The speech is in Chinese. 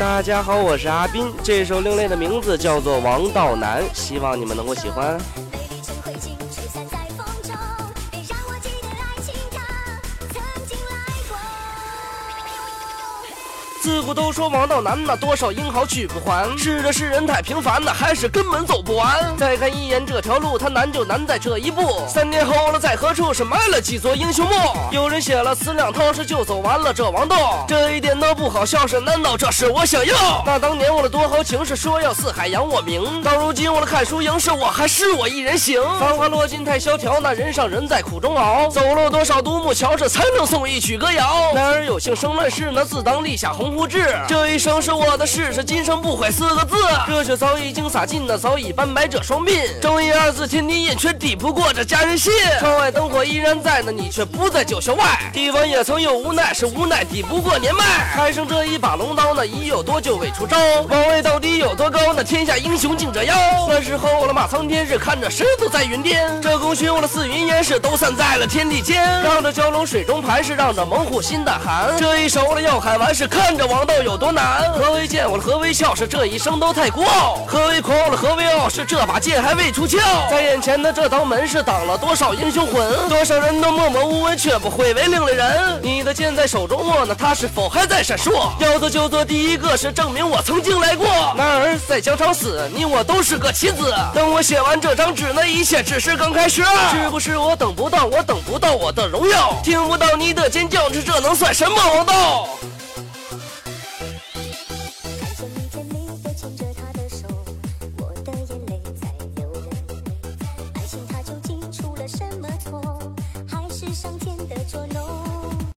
大家好，我是阿斌，这首另类的名字叫做《王道难》，希望你们能够喜欢。自古都说王道难呐，多少英豪取不还。是这世人太平凡呐，还是根本走不完？再看一眼这条路，它难就难在这一步。三年后了，在何处是埋了几座英雄墓？有人写了词两套，是就走完了这王道。这一点都不好笑，是难道这是我想要？那当年我的多豪情是说要四海扬我名，到如今我的看输赢是我还是我一人行？繁华落尽太萧条，那人上人在苦中熬。走了多少独木桥，这才能送一曲歌谣？男儿有幸生乱世，那自当立下鸿。无志，这一生是我的事，是今生不悔四个字。热血早已经洒尽，那早已斑白这双鬓。正义二字天地印，却抵不过这家人心。窗外灯火依然在，那你却不在九霄外。帝王也曾有无奈，是无奈抵不过年迈。还剩这一把龙刀，那已有多久未出招？王位到底有多高？那天下英雄竞折腰。那时候了马苍天，是看着狮子在云巅。这功勋我的似云烟，是都散在了天地间。让这蛟龙水中盘，是让这猛虎心胆寒。这一手了要喊完，是看。这王道有多难？何为剑？我的何为笑？是这一生都太孤傲。何为狂？我的何为傲？是这把剑还未出鞘。在眼前的这道门是挡了多少英雄魂？多少人都默默无闻，却不会为另类人。你的剑在手中握，呢，它是否还在闪烁？要做就做第一个，是证明我曾经来过。男儿在疆场死，你我都是个棋子。等我写完这张纸，那一切只是刚开始。是不是我等不到？我等不到我的荣耀，听不到你的尖叫，这这能算什么王道？